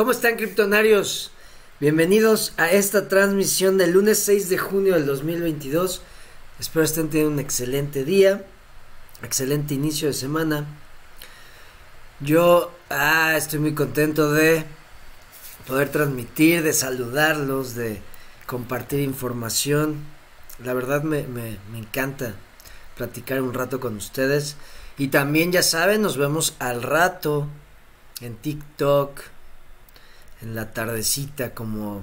¿Cómo están, criptonarios? Bienvenidos a esta transmisión del lunes 6 de junio del 2022. Espero estén teniendo un excelente día, excelente inicio de semana. Yo ah, estoy muy contento de poder transmitir, de saludarlos, de compartir información. La verdad me, me, me encanta platicar un rato con ustedes. Y también ya saben, nos vemos al rato en TikTok, en la tardecita como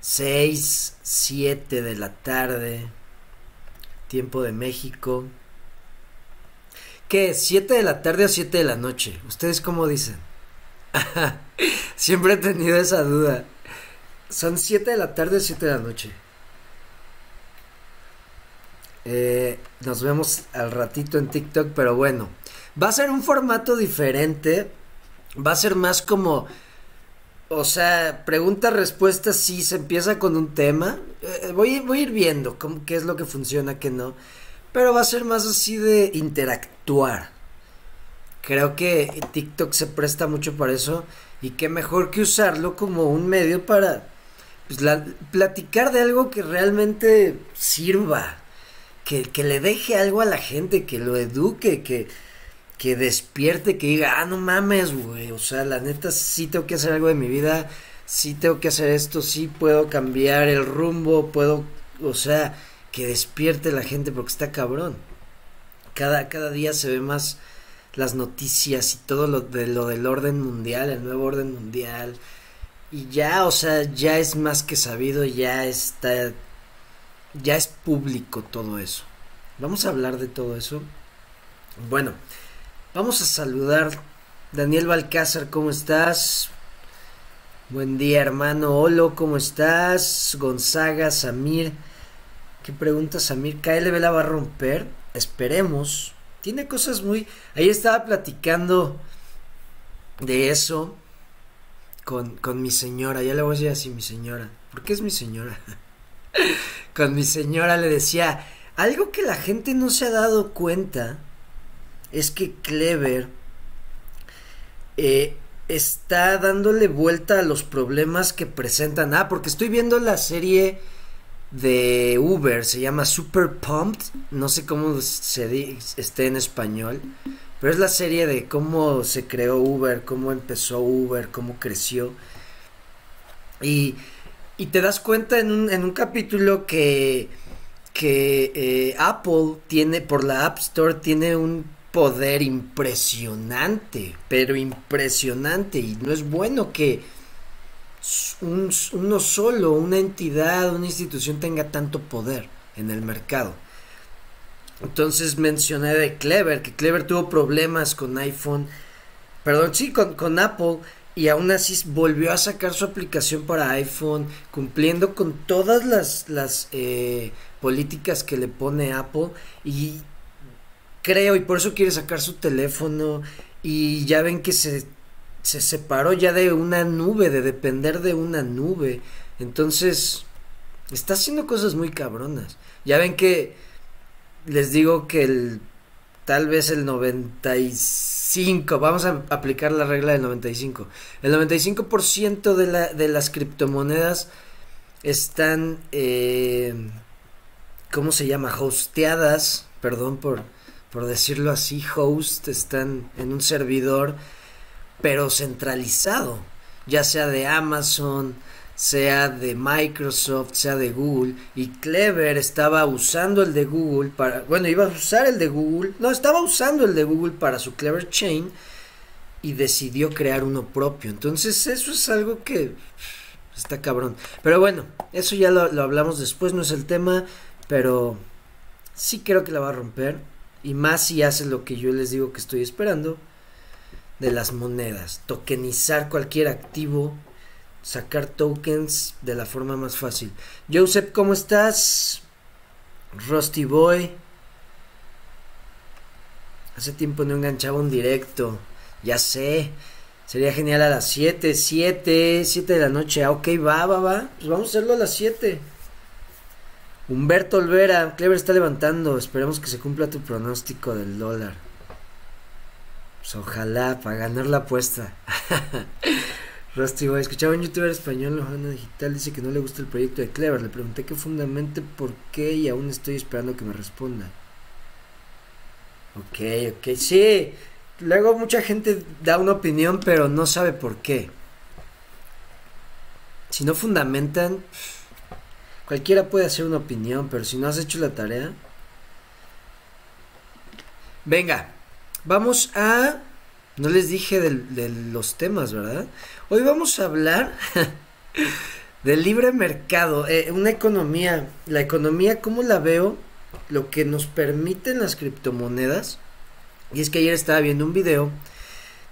6, 7 de la tarde, tiempo de México. ¿Qué? ¿7 de la tarde o 7 de la noche? ¿Ustedes cómo dicen? Siempre he tenido esa duda. ¿Son 7 de la tarde o 7 de la noche? Eh, nos vemos al ratito en TikTok, pero bueno, va a ser un formato diferente. Va a ser más como, o sea, pregunta-respuesta si se empieza con un tema. Eh, voy, voy a ir viendo cómo, qué es lo que funciona, qué no. Pero va a ser más así de interactuar. Creo que TikTok se presta mucho para eso. Y qué mejor que usarlo como un medio para pues, platicar de algo que realmente sirva que, le deje algo a la gente, que lo eduque, que, que despierte, que diga, ah, no mames, güey, o sea, la neta sí tengo que hacer algo de mi vida, sí tengo que hacer esto, sí puedo cambiar el rumbo, puedo, o sea, que despierte la gente porque está cabrón. Cada, cada día se ve más las noticias y todo lo de lo del orden mundial, el nuevo orden mundial. Y ya, o sea, ya es más que sabido, ya está ya es público todo eso. Vamos a hablar de todo eso. Bueno, vamos a saludar. Daniel Balcázar, ¿cómo estás? Buen día, hermano. Olo, ¿cómo estás? Gonzaga, Samir. ¿Qué pregunta, Samir? ¿KLB la va a romper? Esperemos. Tiene cosas muy... Ahí estaba platicando de eso con, con mi señora. Ya le voy a decir así, mi señora. ¿Por qué es mi señora? con mi señora le decía, algo que la gente no se ha dado cuenta es que Clever eh, está dándole vuelta a los problemas que presentan. Ah, porque estoy viendo la serie de Uber, se llama Super Pumped, no sé cómo se esté en español, pero es la serie de cómo se creó Uber, cómo empezó Uber, cómo creció. Y y te das cuenta en un, en un capítulo que, que eh, Apple tiene, por la App Store, tiene un poder impresionante, pero impresionante. Y no es bueno que un, uno solo, una entidad, una institución tenga tanto poder en el mercado. Entonces mencioné de Clever, que Clever tuvo problemas con iPhone, perdón, sí, con, con Apple y aún así volvió a sacar su aplicación para iPhone, cumpliendo con todas las, las eh, políticas que le pone Apple. Y creo, y por eso quiere sacar su teléfono. Y ya ven que se, se separó ya de una nube, de depender de una nube. Entonces, está haciendo cosas muy cabronas. Ya ven que les digo que el tal vez el 95, vamos a aplicar la regla del 95. El 95% de, la, de las criptomonedas están, eh, ¿cómo se llama? Hosteadas, perdón por, por decirlo así, host, están en un servidor, pero centralizado, ya sea de Amazon, sea de Microsoft, sea de Google, y Clever estaba usando el de Google para, bueno, iba a usar el de Google, no, estaba usando el de Google para su Clever Chain y decidió crear uno propio. Entonces eso es algo que está cabrón. Pero bueno, eso ya lo, lo hablamos después, no es el tema, pero sí creo que la va a romper. Y más si hace lo que yo les digo que estoy esperando de las monedas. Tokenizar cualquier activo sacar tokens de la forma más fácil. Joseph, ¿cómo estás? Rusty Boy. Hace tiempo no enganchaba un directo. Ya sé. Sería genial a las 7, 7, 7 de la noche. Ah, ok, va, va, va. Pues vamos a hacerlo a las 7. Humberto Olvera, Clever está levantando. Esperemos que se cumpla tu pronóstico del dólar. Pues ojalá, para ganar la apuesta. Rusty escuchaba un youtuber español, Lojana Digital, dice que no le gusta el proyecto de Clever. Le pregunté qué fundamente por qué y aún estoy esperando que me responda. Ok, ok, sí. Luego mucha gente da una opinión, pero no sabe por qué. Si no fundamentan, cualquiera puede hacer una opinión, pero si no has hecho la tarea. Venga, vamos a no les dije de, los temas, ¿verdad? Hoy vamos a hablar del libre mercado, eh, una economía, la economía, ¿cómo la veo? Lo que nos permiten las criptomonedas. Y es que ayer estaba viendo un video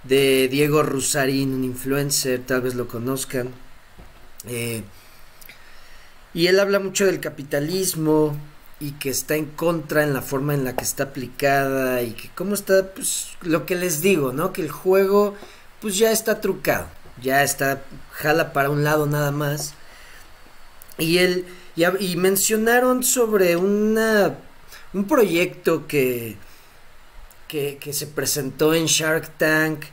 de Diego Rusarín, un influencer, tal vez lo conozcan. Eh, y él habla mucho del capitalismo, y que está en contra en la forma en la que está aplicada y que cómo está, pues lo que les digo, ¿no? Que el juego pues ya está trucado, ya está, jala para un lado nada más. Y él, y, mencionaron sobre una, un proyecto que, que, que se presentó en Shark Tank,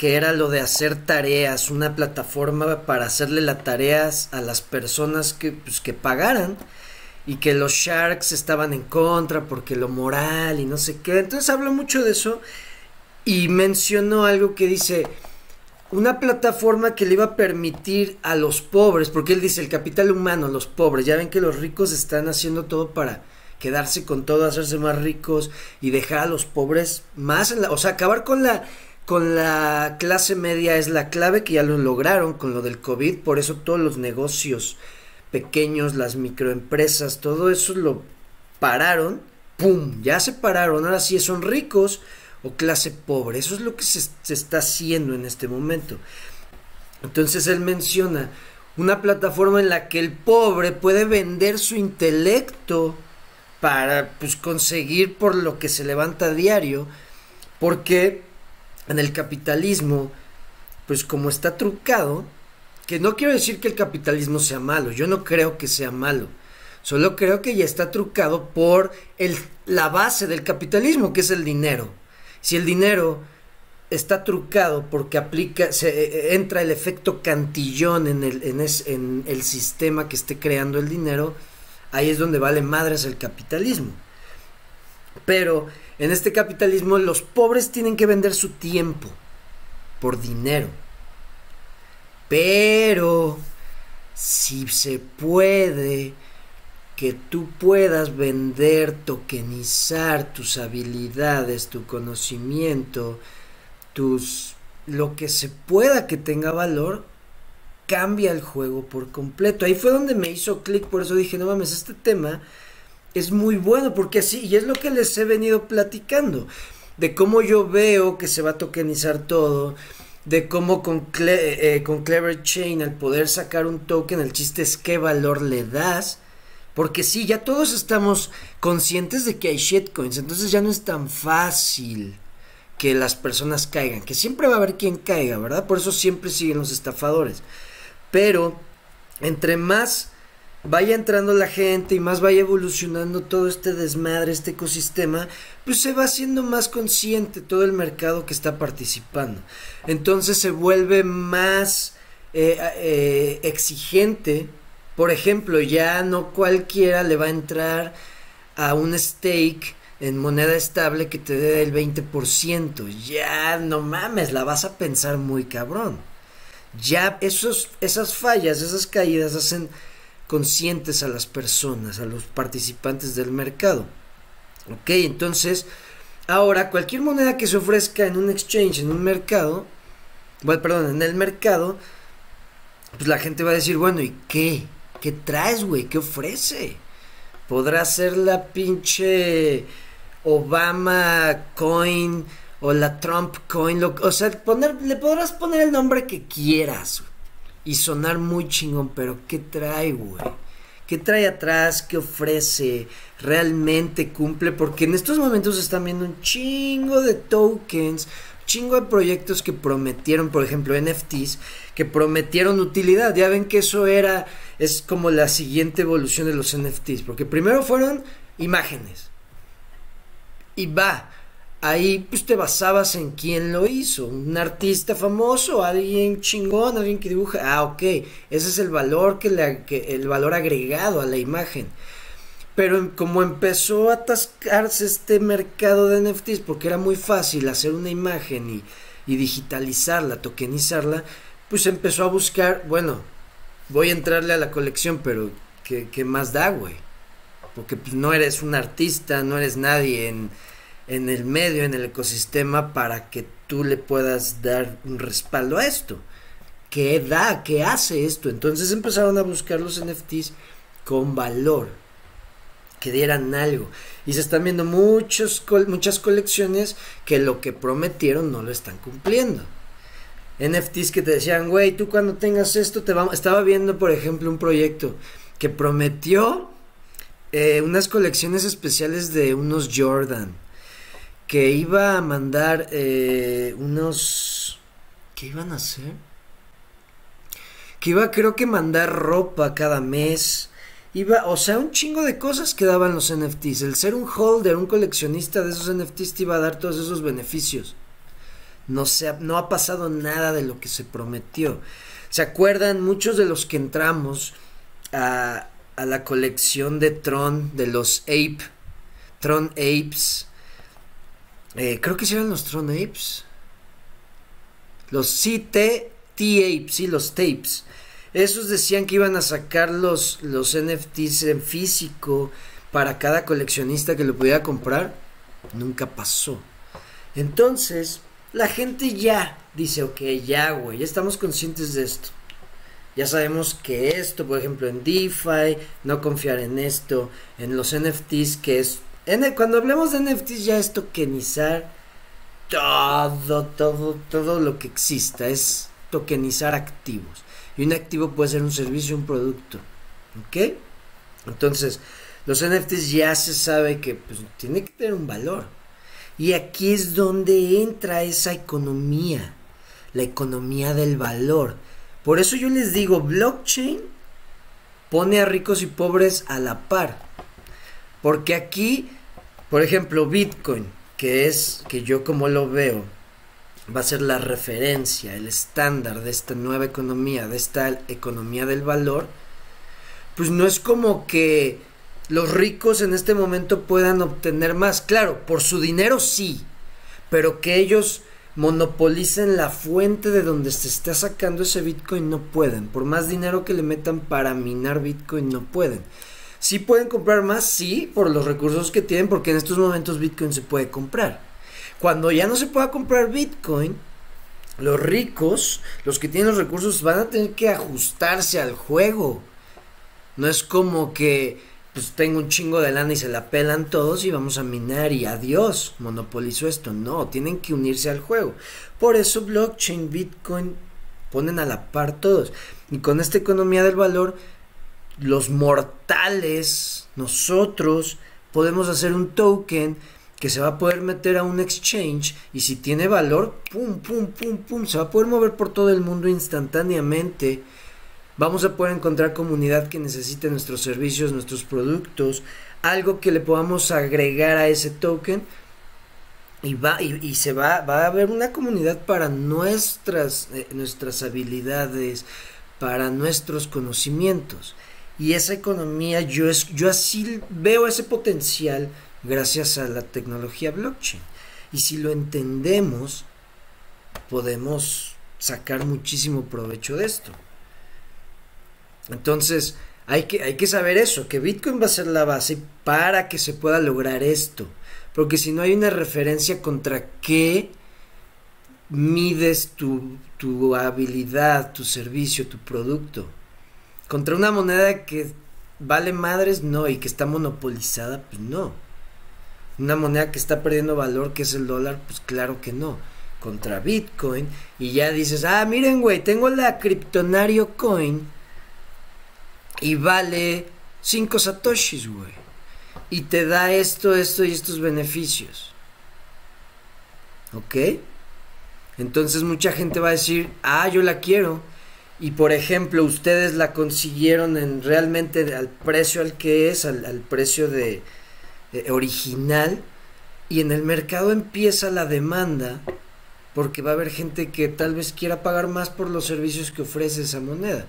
que era lo de hacer tareas, una plataforma para hacerle las tareas a las personas que, pues, que pagaran y que los Sharks estaban en contra porque lo moral y no sé qué. Entonces habló mucho de eso y mencionó algo que dice una plataforma que le iba a permitir a los pobres, porque él dice el capital humano, los pobres, ya ven que los ricos están haciendo todo para quedarse con todo, hacerse más ricos y dejar a los pobres más en la, o sea, acabar con la con la clase media es la clave que ya lo lograron con lo del COVID, por eso todos los negocios pequeños, las microempresas, todo eso lo pararon, ¡pum! Ya se pararon, ahora sí son ricos o clase pobre, eso es lo que se, está haciendo en este momento. Entonces él menciona una plataforma en la que el pobre puede vender su intelecto para pues, conseguir por lo que se levanta a diario, porque en el capitalismo, pues como está trucado, que no quiero decir que el capitalismo sea malo, yo no creo que sea malo. Solo creo que ya está trucado por el, la base del capitalismo, que es el dinero. Si el dinero está trucado porque aplica, se, e, e, entra el efecto cantillón en el, en, en el sistema que esté creando el dinero, ahí es donde vale madres el capitalismo. Pero en este capitalismo los pobres tienen que vender su tiempo por dinero. Pero si se puede que tú puedas vender, tokenizar tus habilidades, tu conocimiento, tus lo que se pueda que tenga valor, cambia el juego por completo. Ahí fue donde me hizo clic, por eso dije, no mames, este tema es muy bueno, porque así, y es lo que les he venido platicando, de cómo yo veo que se va a tokenizar todo, de cómo con, eh, con Clever Chain al poder sacar un token, el chiste es qué valor le das. Porque sí, ya todos estamos conscientes de que hay shitcoins, entonces ya no es tan fácil que las personas caigan, que siempre va a haber quien caiga, ¿verdad? Por eso siempre siguen los estafadores. Pero entre más vaya entrando la gente y más vaya evolucionando todo este desmadre, este ecosistema, pues se va haciendo más consciente todo el mercado que está participando. Entonces se vuelve más eh, eh, exigente. Por ejemplo, ya no cualquiera le va a entrar a un stake en moneda estable que te dé el 20%. Ya no mames, la vas a pensar muy cabrón. Ya esos, esas fallas, esas caídas hacen conscientes a las personas, a los participantes del mercado. Ok, entonces, ahora cualquier moneda que se ofrezca en un exchange, en un mercado, bueno, perdón, en el mercado, pues la gente va a decir, bueno, ¿y qué? ¿Qué traes, güey? ¿Qué ofrece? Podrá ser la pinche Obama coin o la Trump coin, o sea, le podrás poner el nombre que quieras y sonar muy chingón, pero ¿qué trae, güey? ¿Qué trae atrás? ¿Qué ofrece? ¿Realmente cumple? Porque en estos momentos están viendo un chingo de tokens, chingo de proyectos que prometieron, por ejemplo, NFTs, que prometieron utilidad. Ya ven que eso era, es como la siguiente evolución de los NFTs, porque primero fueron imágenes. Y va, ahí pues te basabas en quién lo hizo, un artista famoso, alguien chingón, alguien que dibuja, ah, ok, ese es el valor que, le, el valor agregado a la imagen. Pero como empezó a atascarse este mercado de NFTs, porque era muy fácil hacer una imagen y, digitalizarla, tokenizarla, pues empezó a buscar, bueno, voy a entrarle a la colección, pero ¿qué, qué más da, güey? Porque pues no eres un artista, no eres nadie en en el medio, en el ecosistema, para que tú le puedas dar un respaldo a esto. ¿Qué da? ¿Qué hace esto? Entonces empezaron a buscar los NFTs con valor, que dieran algo. Y se están viendo muchos, muchas colecciones que lo que prometieron no lo están cumpliendo. NFTs que te decían, güey, tú cuando tengas esto te vamos... Estaba viendo, por ejemplo, un proyecto que prometió eh, unas colecciones especiales de unos Jordan que iba a mandar eh, unos... ¿Qué iban a hacer? Que iba creo que mandar ropa cada mes. Iba, o sea, un chingo de cosas que daban los NFTs. El ser un holder, un coleccionista de esos NFTs te iba a dar todos esos beneficios. No, se no ha pasado nada de lo que se prometió. ¿Se acuerdan? Muchos de los que entramos a, a la colección de Tron, de los Ape, Tron Apes, eh, creo que eran los Tron Apes. Los CT T-Apes, sí, los tapes. Esos decían que iban a sacar los, los NFTs en físico para cada coleccionista que lo pudiera comprar. Nunca pasó. Entonces, la gente ya dice, ok, ya, güey, ya estamos conscientes de esto. Ya sabemos que esto, por ejemplo, en DeFi, no confiar en esto, en los NFTs, que es cuando hablemos de NFTs ya es tokenizar todo, todo, todo lo que exista. Es tokenizar activos. Y un activo puede ser un servicio, un producto. ¿Ok? Entonces, los NFTs ya se sabe que pues, tiene que tener un valor. Y aquí es donde entra esa economía, la economía del valor. Por eso yo les digo, blockchain pone a ricos y pobres a la par. Porque aquí, por ejemplo, Bitcoin, que es, que yo como lo veo, va a ser la referencia, el estándar de esta nueva economía, de esta economía del valor, pues no es como que los ricos en este momento puedan obtener más. Claro, por su dinero sí, pero que ellos monopolicen la fuente de donde se está sacando ese Bitcoin no pueden. Por más dinero que le metan para minar Bitcoin no pueden. Sí pueden comprar más, sí, por los recursos que tienen, porque en estos momentos Bitcoin se puede comprar. Cuando ya no se pueda comprar Bitcoin, los ricos, los que tienen los recursos, van a tener que ajustarse al juego. No es como que pues tengo un chingo de lana y se la pelan todos y vamos a minar y adiós, monopolizo esto. No, tienen que unirse al juego. Por eso blockchain, Bitcoin ponen a la par todos. Y con esta economía del valor los mortales, nosotros, podemos hacer un token que se va a poder meter a un exchange y si tiene valor, pum, pum, pum, pum, se va a poder mover por todo el mundo instantáneamente. Vamos a poder encontrar comunidad que necesite nuestros servicios, nuestros productos, algo que le podamos agregar a ese token y va y, se va va a haber una comunidad para nuestras eh, nuestras habilidades, para nuestros conocimientos. Y esa economía, yo, es, yo así veo ese potencial gracias a la tecnología blockchain. Y si lo entendemos, podemos sacar muchísimo provecho de esto. Entonces, hay que, hay que saber eso, que Bitcoin va a ser la base para que se pueda lograr esto. Porque si no hay una referencia contra qué mides tu, tu habilidad, tu servicio, tu producto. Contra una moneda que vale madres, no, y que está monopolizada, pues no. Una moneda que está perdiendo valor, que es el dólar, pues claro que no. Contra Bitcoin, y ya dices, ah, miren, güey, tengo la Kryptonario Coin y vale 5 satoshis, güey. Y te da esto, esto y estos beneficios. ¿Ok? Entonces mucha gente va a decir, ah, yo la quiero y por ejemplo ustedes la consiguieron en realmente al precio al que es, al, precio de, original, y en el mercado empieza la demanda porque va a haber gente que tal vez quiera pagar más por los servicios que ofrece esa moneda.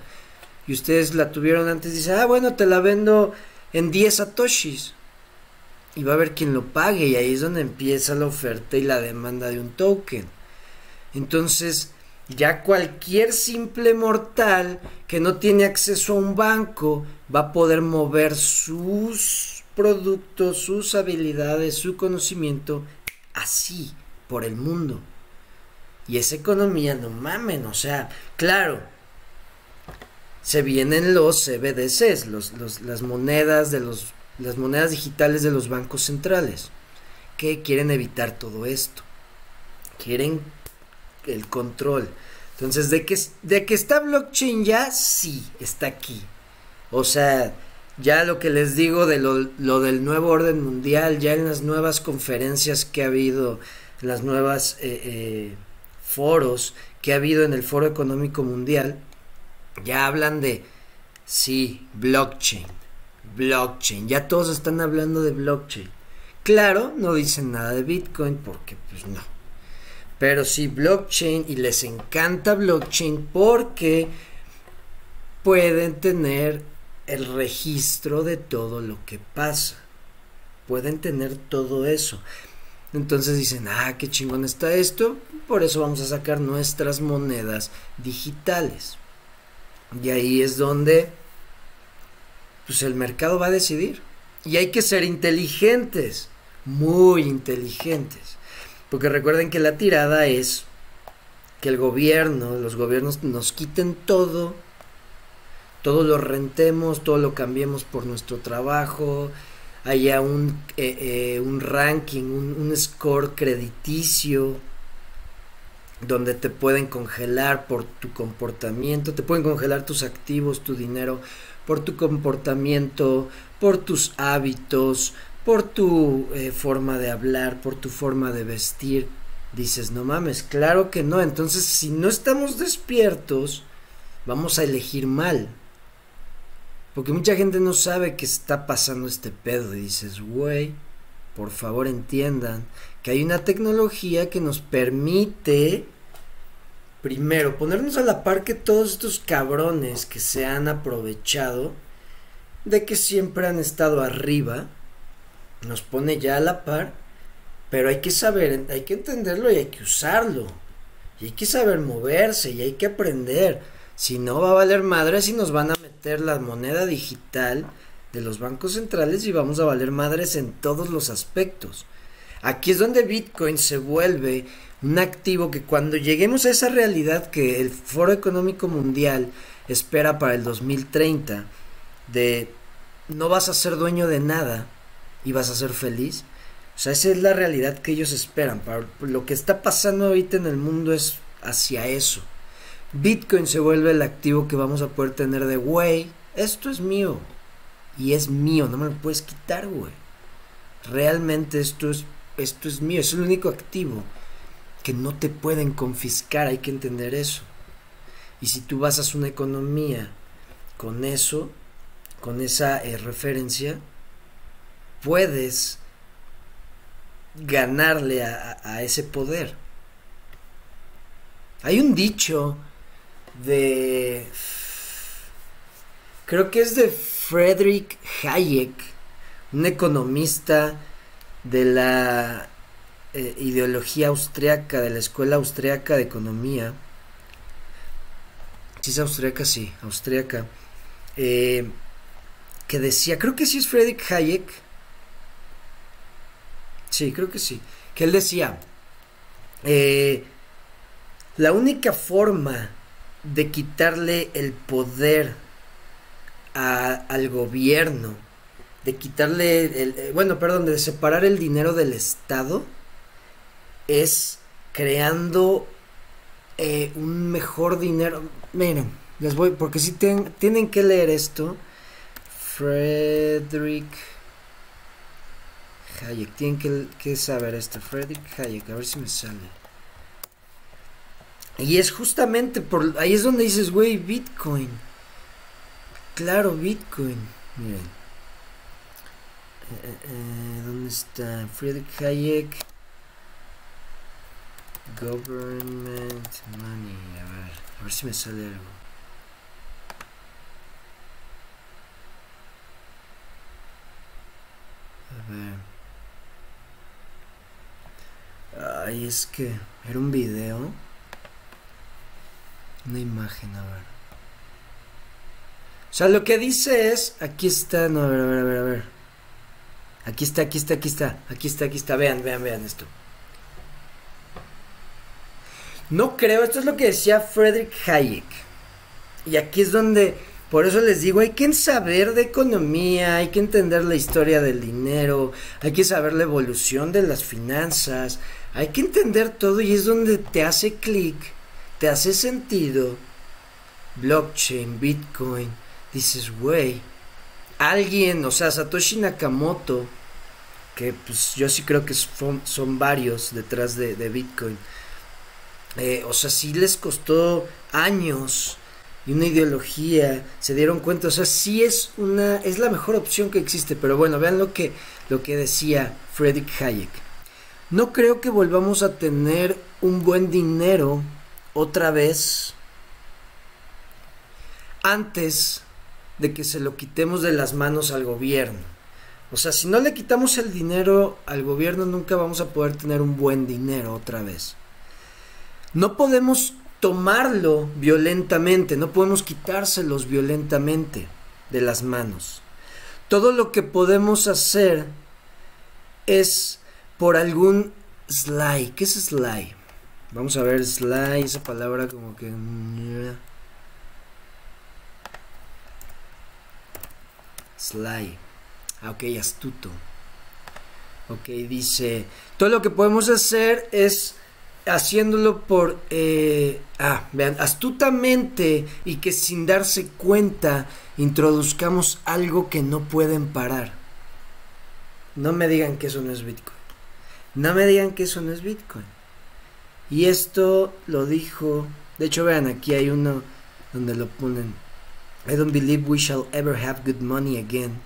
Y ustedes la tuvieron antes, dice, ah, bueno, te la vendo en 10 satoshis. Y va a haber quien lo pague y ahí es donde empieza la oferta y la demanda de un token. Entonces, ya cualquier simple mortal que no tiene acceso a un banco va a poder mover sus productos, sus habilidades, su conocimiento así por el mundo. Y esa economía, no mamen, o sea, claro, se vienen los CBDCs, los, las monedas de los, las monedas digitales de los bancos centrales, que quieren evitar todo esto. Quieren el control. Entonces, de que, de que está blockchain ya, sí, está aquí. O sea, ya lo que les digo de lo, lo, del nuevo orden mundial, ya en las nuevas conferencias que ha habido, en las nuevas eh, eh, foros que ha habido en el Foro Económico Mundial, ya hablan de, sí, blockchain, blockchain, ya todos están hablando de blockchain. Claro, no dicen nada de Bitcoin porque pues no. Pero sí blockchain y les encanta blockchain porque pueden tener el registro de todo lo que pasa. Pueden tener todo eso. Entonces dicen, ah, qué chingón está esto, por eso vamos a sacar nuestras monedas digitales. Y ahí es donde pues el mercado va a decidir. Y hay que ser inteligentes, muy inteligentes. Porque recuerden que la tirada es que el gobierno, los gobiernos nos quiten todo, todo lo rentemos, todo lo cambiemos por nuestro trabajo, haya un, eh, eh, un ranking, un, score crediticio donde te pueden congelar por tu comportamiento, te pueden congelar tus activos, tu dinero, por tu comportamiento, por tus hábitos, por tu eh, forma de hablar, por tu forma de vestir. Dices, no mames, claro que no. Entonces, si no estamos despiertos, vamos a elegir mal. Porque mucha gente no sabe que está pasando este pedo y dices, güey, por favor entiendan que hay una tecnología que nos permite, primero, ponernos a la par que todos estos cabrones que se han aprovechado de que siempre han estado arriba, nos pone ya a la par, pero hay que saber, hay que entenderlo y hay que usarlo, y hay que saber moverse y hay que aprender. Si no, va a valer madres y nos van a meter la moneda digital de los bancos centrales y vamos a valer madres en todos los aspectos. Aquí es donde Bitcoin se vuelve un activo que cuando lleguemos a esa realidad que el Foro Económico Mundial espera para el 2030, de no vas a ser dueño de nada y vas a ser feliz, o sea, esa es la realidad que ellos esperan. Lo que está pasando ahorita en el mundo es hacia eso. Bitcoin se vuelve el activo que vamos a poder tener de, güey, esto es mío. Y es mío, no me lo puedes quitar, güey. Realmente esto es, esto es mío, es el único activo que no te pueden confiscar, hay que entender eso. Y si tú basas una economía con eso, con esa eh, referencia, puedes ganarle a ese poder. Hay un dicho de... Creo que es de Friedrich Hayek, un economista de la eh, ideología austriaca, de la escuela austriaca de economía. Si es austriaca, sí, austriaca. Eh, que decía, creo que sí es Friedrich Hayek. Sí, creo que sí. Que él decía, eh, la única forma de quitarle el poder al gobierno, de quitarle el, eh, bueno, perdón, de separar el dinero del Estado, es creando eh, un mejor dinero. Miren, les voy, porque si tienen que leer esto. Frederick Hayek, tienen que, saber esto. Frederick Hayek, a ver si me sale. Y es justamente por ahí es donde dices, güey, Bitcoin. Claro, Bitcoin. Miren. eh, eh, ¿Dónde está? Friedrich Hayek. Government money. A ver, a ver si me sale algo. A ver. Ay, es que era un video. Una imagen, a ver. O sea, lo que dice es, aquí está, no, a ver, a ver, a ver, a ver. Aquí está, aquí está, aquí está, aquí está, aquí está. Vean, vean, vean esto. No creo, esto es lo que decía Frederick Hayek. Y aquí es donde, por eso les digo, hay que saber de economía, hay que entender la historia del dinero, hay que saber la evolución de las finanzas, hay que entender todo y es donde te hace clic, te hace sentido. Blockchain, Bitcoin, dices, güey, alguien, o sea, Satoshi Nakamoto, que pues yo sí creo que son, varios detrás de, de Bitcoin eh, o sea, sí les costó años y una ideología, se dieron cuenta, o sea, sí es una, es la mejor opción que existe, pero bueno, vean lo que, lo que decía Friedrich Hayek. No creo que volvamos a tener un buen dinero otra vez antes de que se lo quitemos de las manos al gobierno. O sea, si no le quitamos el dinero al gobierno, nunca vamos a poder tener un buen dinero otra vez. No podemos tomarlo violentamente, no podemos quitárselos violentamente de las manos. Todo lo que podemos hacer es por algún sly. ¿Qué es sly? Vamos a ver sly, esa palabra como que... Sly. Ah, ok, astuto. Ok, dice, todo lo que podemos hacer es haciéndolo por, eh, ah, vean, astutamente y que sin darse cuenta introduzcamos algo que no pueden parar. No me digan que eso no es Bitcoin. No me digan que eso no es Bitcoin. Y esto lo dijo, de hecho vean, aquí hay uno donde lo ponen. I don't believe we shall ever have good money again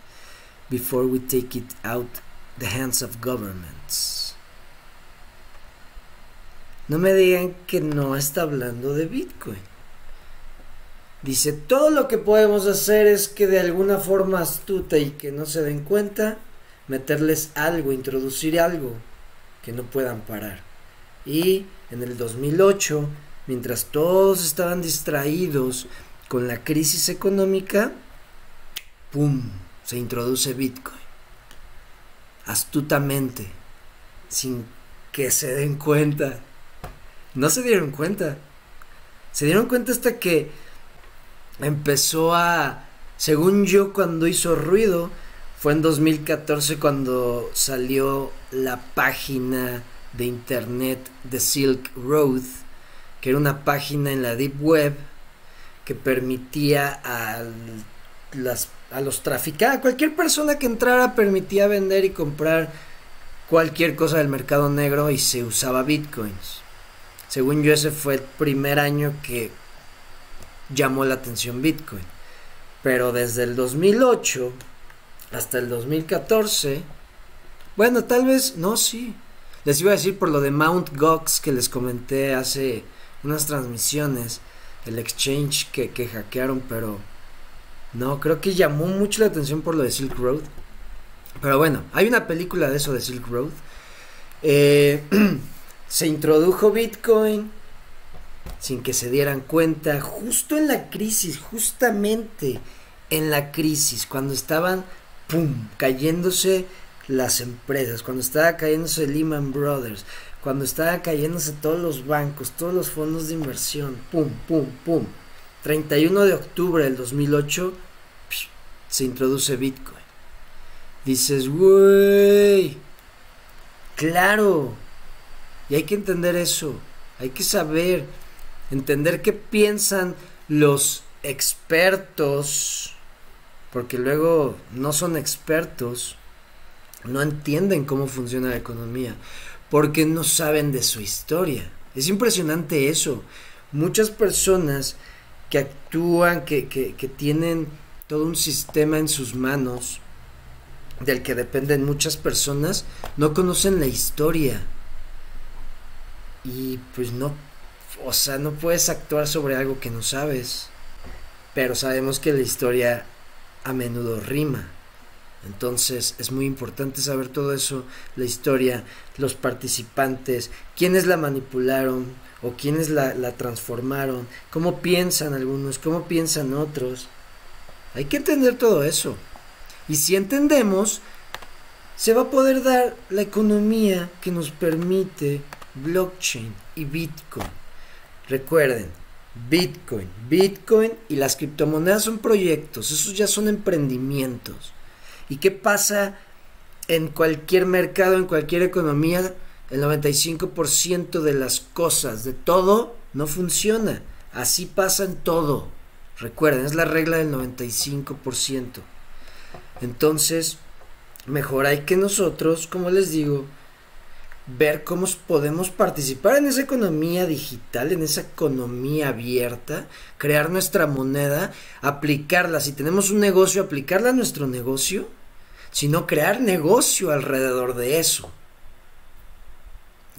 before we take it out the hands of governments. No me digan que no está hablando de Bitcoin. Dice, todo lo que podemos hacer es que de alguna forma astuta y que no se den cuenta, meterles algo, introducir algo que no puedan parar. Y en el 2008, mientras todos estaban distraídos con la crisis económica, ¡pum! se introduce Bitcoin. Astutamente, sin que se den cuenta. No se dieron cuenta. Se dieron cuenta hasta que empezó a, según yo, cuando hizo ruido, fue en 2014 cuando salió la página de internet de Silk Road, que era una página en la Deep Web que permitía a, las, a los traficantes, a cualquier persona que entrara, permitía vender y comprar cualquier cosa del mercado negro y se usaba bitcoins. Según yo ese fue el primer año que llamó la atención Bitcoin. Pero desde el 2008 hasta el 2014, bueno, tal vez, no, sí. Les iba a decir por lo de Mount Gox que les comenté hace unas transmisiones, el exchange que, que hackearon, pero no, creo que llamó mucho la atención por lo de Silk Road. Pero bueno, hay una película de eso de Silk Road. Eh, se introdujo Bitcoin sin que se dieran cuenta, justo en la crisis, justamente en la crisis, cuando estaban, ¡pum!, cayéndose las empresas, cuando estaba cayéndose Lehman Brothers, cuando estaba cayéndose todos los bancos, todos los fondos de inversión, ¡pum, pum, pum! 31 de octubre del 2008 se introduce Bitcoin. Dices, güey, claro, y hay que entender eso, hay que saber, entender qué piensan los expertos, porque luego no son expertos, no entienden cómo funciona la economía, porque no saben de su historia. Es impresionante eso. Muchas personas que actúan, que, que, que tienen todo un sistema en sus manos, del que dependen muchas personas, no conocen la historia. Y pues no, o sea, no puedes actuar sobre algo que no sabes. Pero sabemos que la historia a menudo rima. Entonces es muy importante saber todo eso, la historia, los participantes, quiénes la manipularon o quiénes la, la transformaron, cómo piensan algunos, cómo piensan otros. Hay que entender todo eso. Y si entendemos, se va a poder dar la economía que nos permite blockchain y Bitcoin. Recuerden, Bitcoin, Bitcoin y las criptomonedas son proyectos, esos ya son emprendimientos. ¿Y qué pasa en cualquier mercado, en cualquier economía? El 95% de las cosas, de todo, no funciona. Así pasa en todo. Recuerden, es la regla del 95%. Entonces, mejor hay que nosotros, como les digo, ver cómo podemos participar en esa economía digital, en esa economía abierta, crear nuestra moneda, aplicarla, si tenemos un negocio, aplicarla a nuestro negocio, sino crear negocio alrededor de eso.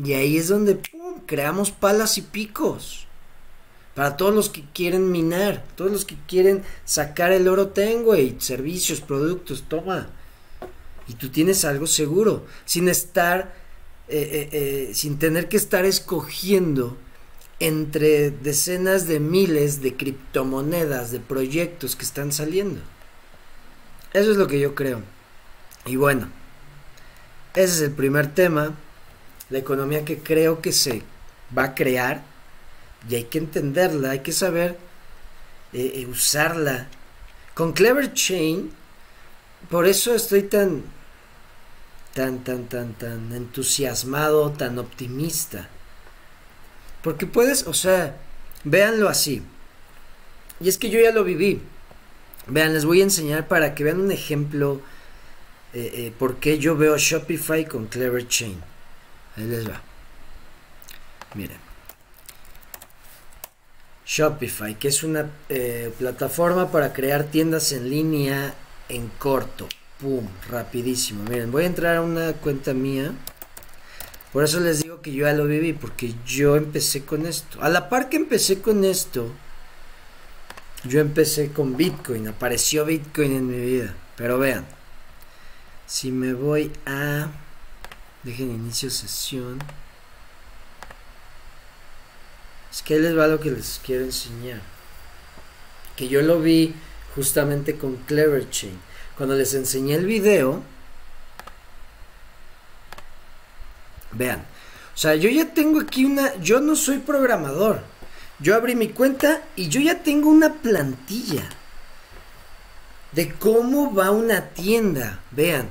Y ahí es donde creamos palas y picos. Para todos los que quieren minar, todos los que quieren sacar el oro tengo y servicios, productos, toma. Y tú tienes algo seguro, sin estar eh, eh, eh, sin tener que estar escogiendo entre decenas de miles de criptomonedas, de proyectos que están saliendo. Eso es lo que yo creo. Y bueno, ese es el primer tema, la economía que creo que se va a crear y hay que entenderla, hay que saber usarla. Con Clever Chain, por eso estoy tan tan, tan, tan, tan entusiasmado, tan optimista. Porque puedes, o sea, véanlo así. Y es que yo ya lo viví. Vean, les voy a enseñar para que vean un ejemplo eh, eh, por qué yo veo Shopify con Clever Chain. Ahí les va. Miren. Shopify, que es una eh, plataforma para crear tiendas en línea en corto. Pum, rapidísimo. Miren, voy a entrar a una cuenta mía. Por eso les digo que yo ya lo viví, porque yo empecé con esto. A la par que empecé con esto, yo empecé con Bitcoin. Apareció Bitcoin en mi vida. Pero vean, si me voy a... Dejen inicio sesión. Es que les va lo que les quiero enseñar. Que yo lo vi justamente con Clever Chain cuando les enseñé el video, vean, o sea, yo ya tengo aquí una, yo no soy programador, yo abrí mi cuenta y yo ya tengo una plantilla de cómo va una tienda, vean,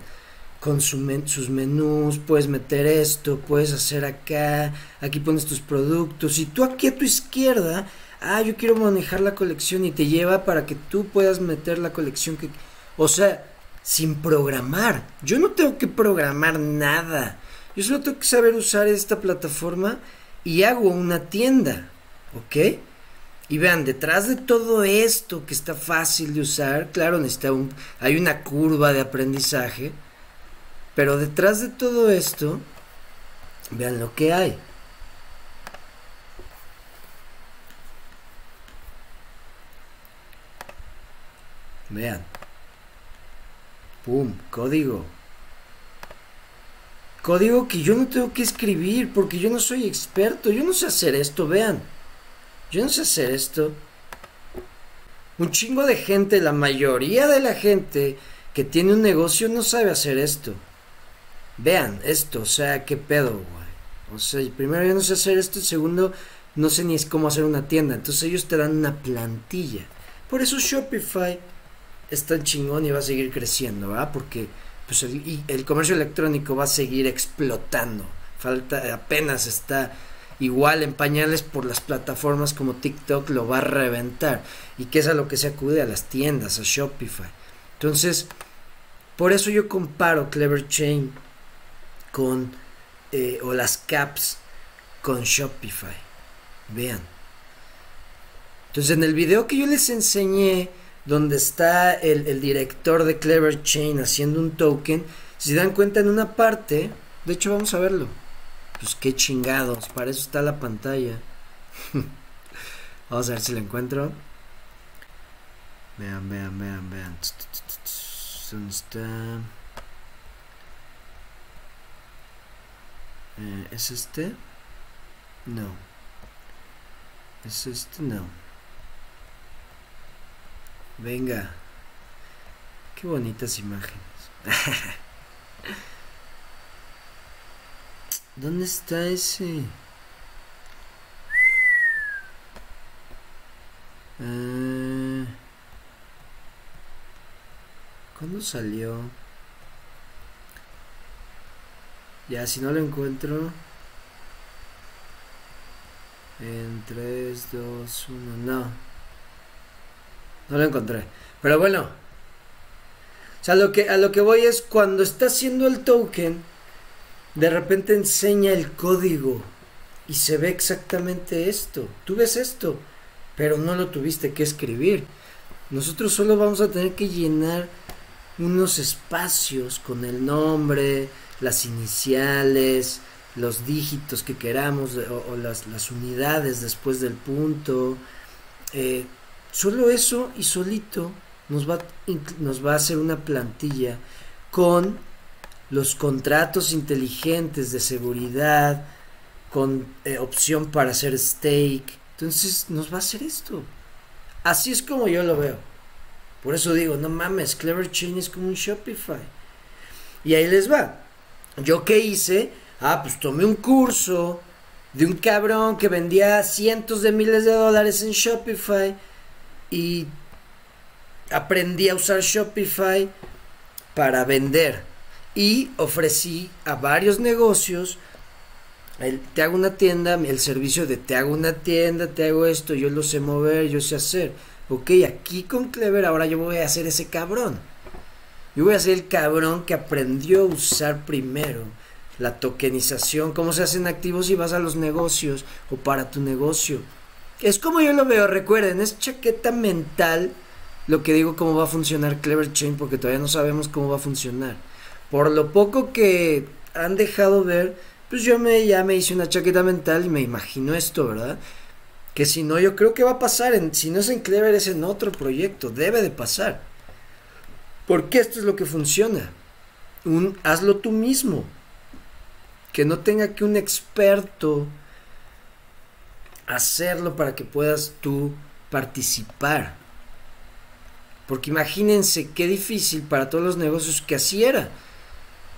con sus menús, puedes meter esto, puedes hacer acá, aquí pones tus productos y tú aquí a tu izquierda, ah, yo quiero manejar la colección y te lleva para que tú puedas meter la colección que o sea, sin programar. Yo no tengo que programar nada. Yo solo tengo que saber usar esta plataforma y hago una tienda. ¿Ok? Y vean, detrás de todo esto que está fácil de usar, claro, necesita un, hay una curva de aprendizaje, pero detrás de todo esto, vean lo que hay. Vean. ¡Pum! Código. Código que yo no tengo que escribir porque yo no soy experto. Yo no sé hacer esto, vean. Yo no sé hacer esto. Un chingo de gente, la mayoría de la gente que tiene un negocio no sabe hacer esto. Vean esto, o sea, qué pedo, güey. O sea, primero yo no sé hacer esto, y segundo, no sé ni cómo hacer una tienda. Entonces ellos te dan una plantilla. Por eso Shopify es tan chingón y va a seguir creciendo, ¿verdad? Porque pues el, comercio electrónico va a seguir explotando. Falta, apenas está igual en pañales por las plataformas como TikTok lo va a reventar. Y que es a lo que se acude a las tiendas, a Shopify. Entonces, por eso yo comparo Clever Chain con, eh, o las caps con Shopify. Vean. Entonces, en el video que yo les enseñé donde está el, el, director de Clever Chain haciendo un token, si se dan cuenta en una parte, de hecho vamos a verlo. Pues qué chingados, para eso está la pantalla. vamos a ver si lo encuentro. Vean, vean, vean, vean. ¿Dónde está? Eh, ¿Es este? No. ¿Es este? No. Venga. Qué bonitas imágenes. ¿Dónde está ese? Uh, ¿Cuándo salió? Ya, si no lo encuentro. En 3, 2, 1, no. No lo encontré. Pero bueno. O sea, lo que, a lo que voy es cuando está haciendo el token, de repente enseña el código y se ve exactamente esto. Tú ves esto, pero no lo tuviste que escribir. Nosotros solo vamos a tener que llenar unos espacios con el nombre, las iniciales, los dígitos que queramos o, las, las, unidades después del punto. Eh, solo eso y solito nos va, a hacer una plantilla con los contratos inteligentes de seguridad, con eh, opción para hacer stake. Entonces nos va a hacer esto. Así es como yo lo veo. Por eso digo, no mames, Clever Chain es como un Shopify. Y ahí les va. ¿Yo qué hice? Ah, pues tomé un curso de un cabrón que vendía cientos de miles de dólares en Shopify y aprendí a usar Shopify para vender y ofrecí a varios negocios el, te hago una tienda, el servicio de te hago una tienda, te hago esto, yo lo sé mover, yo sé hacer. Ok, aquí con Clever ahora yo voy a hacer ese cabrón. Yo voy a ser el cabrón que aprendió a usar primero la tokenización, cómo se hacen activos y vas a los negocios o para tu negocio. Es como yo lo veo, recuerden, es chaqueta mental lo que digo cómo va a funcionar Clever Chain porque todavía no sabemos cómo va a funcionar. Por lo poco que han dejado ver, pues yo me ya me hice una chaqueta mental y me imagino esto, ¿verdad? Que si no, yo creo que va a pasar, si no es en Clever es en otro proyecto, debe de pasar. Porque esto es lo que funciona. Un, hazlo tú mismo. Que no tenga que un experto hacerlo para que puedas tú participar. Porque imagínense qué difícil para todos los negocios que así era.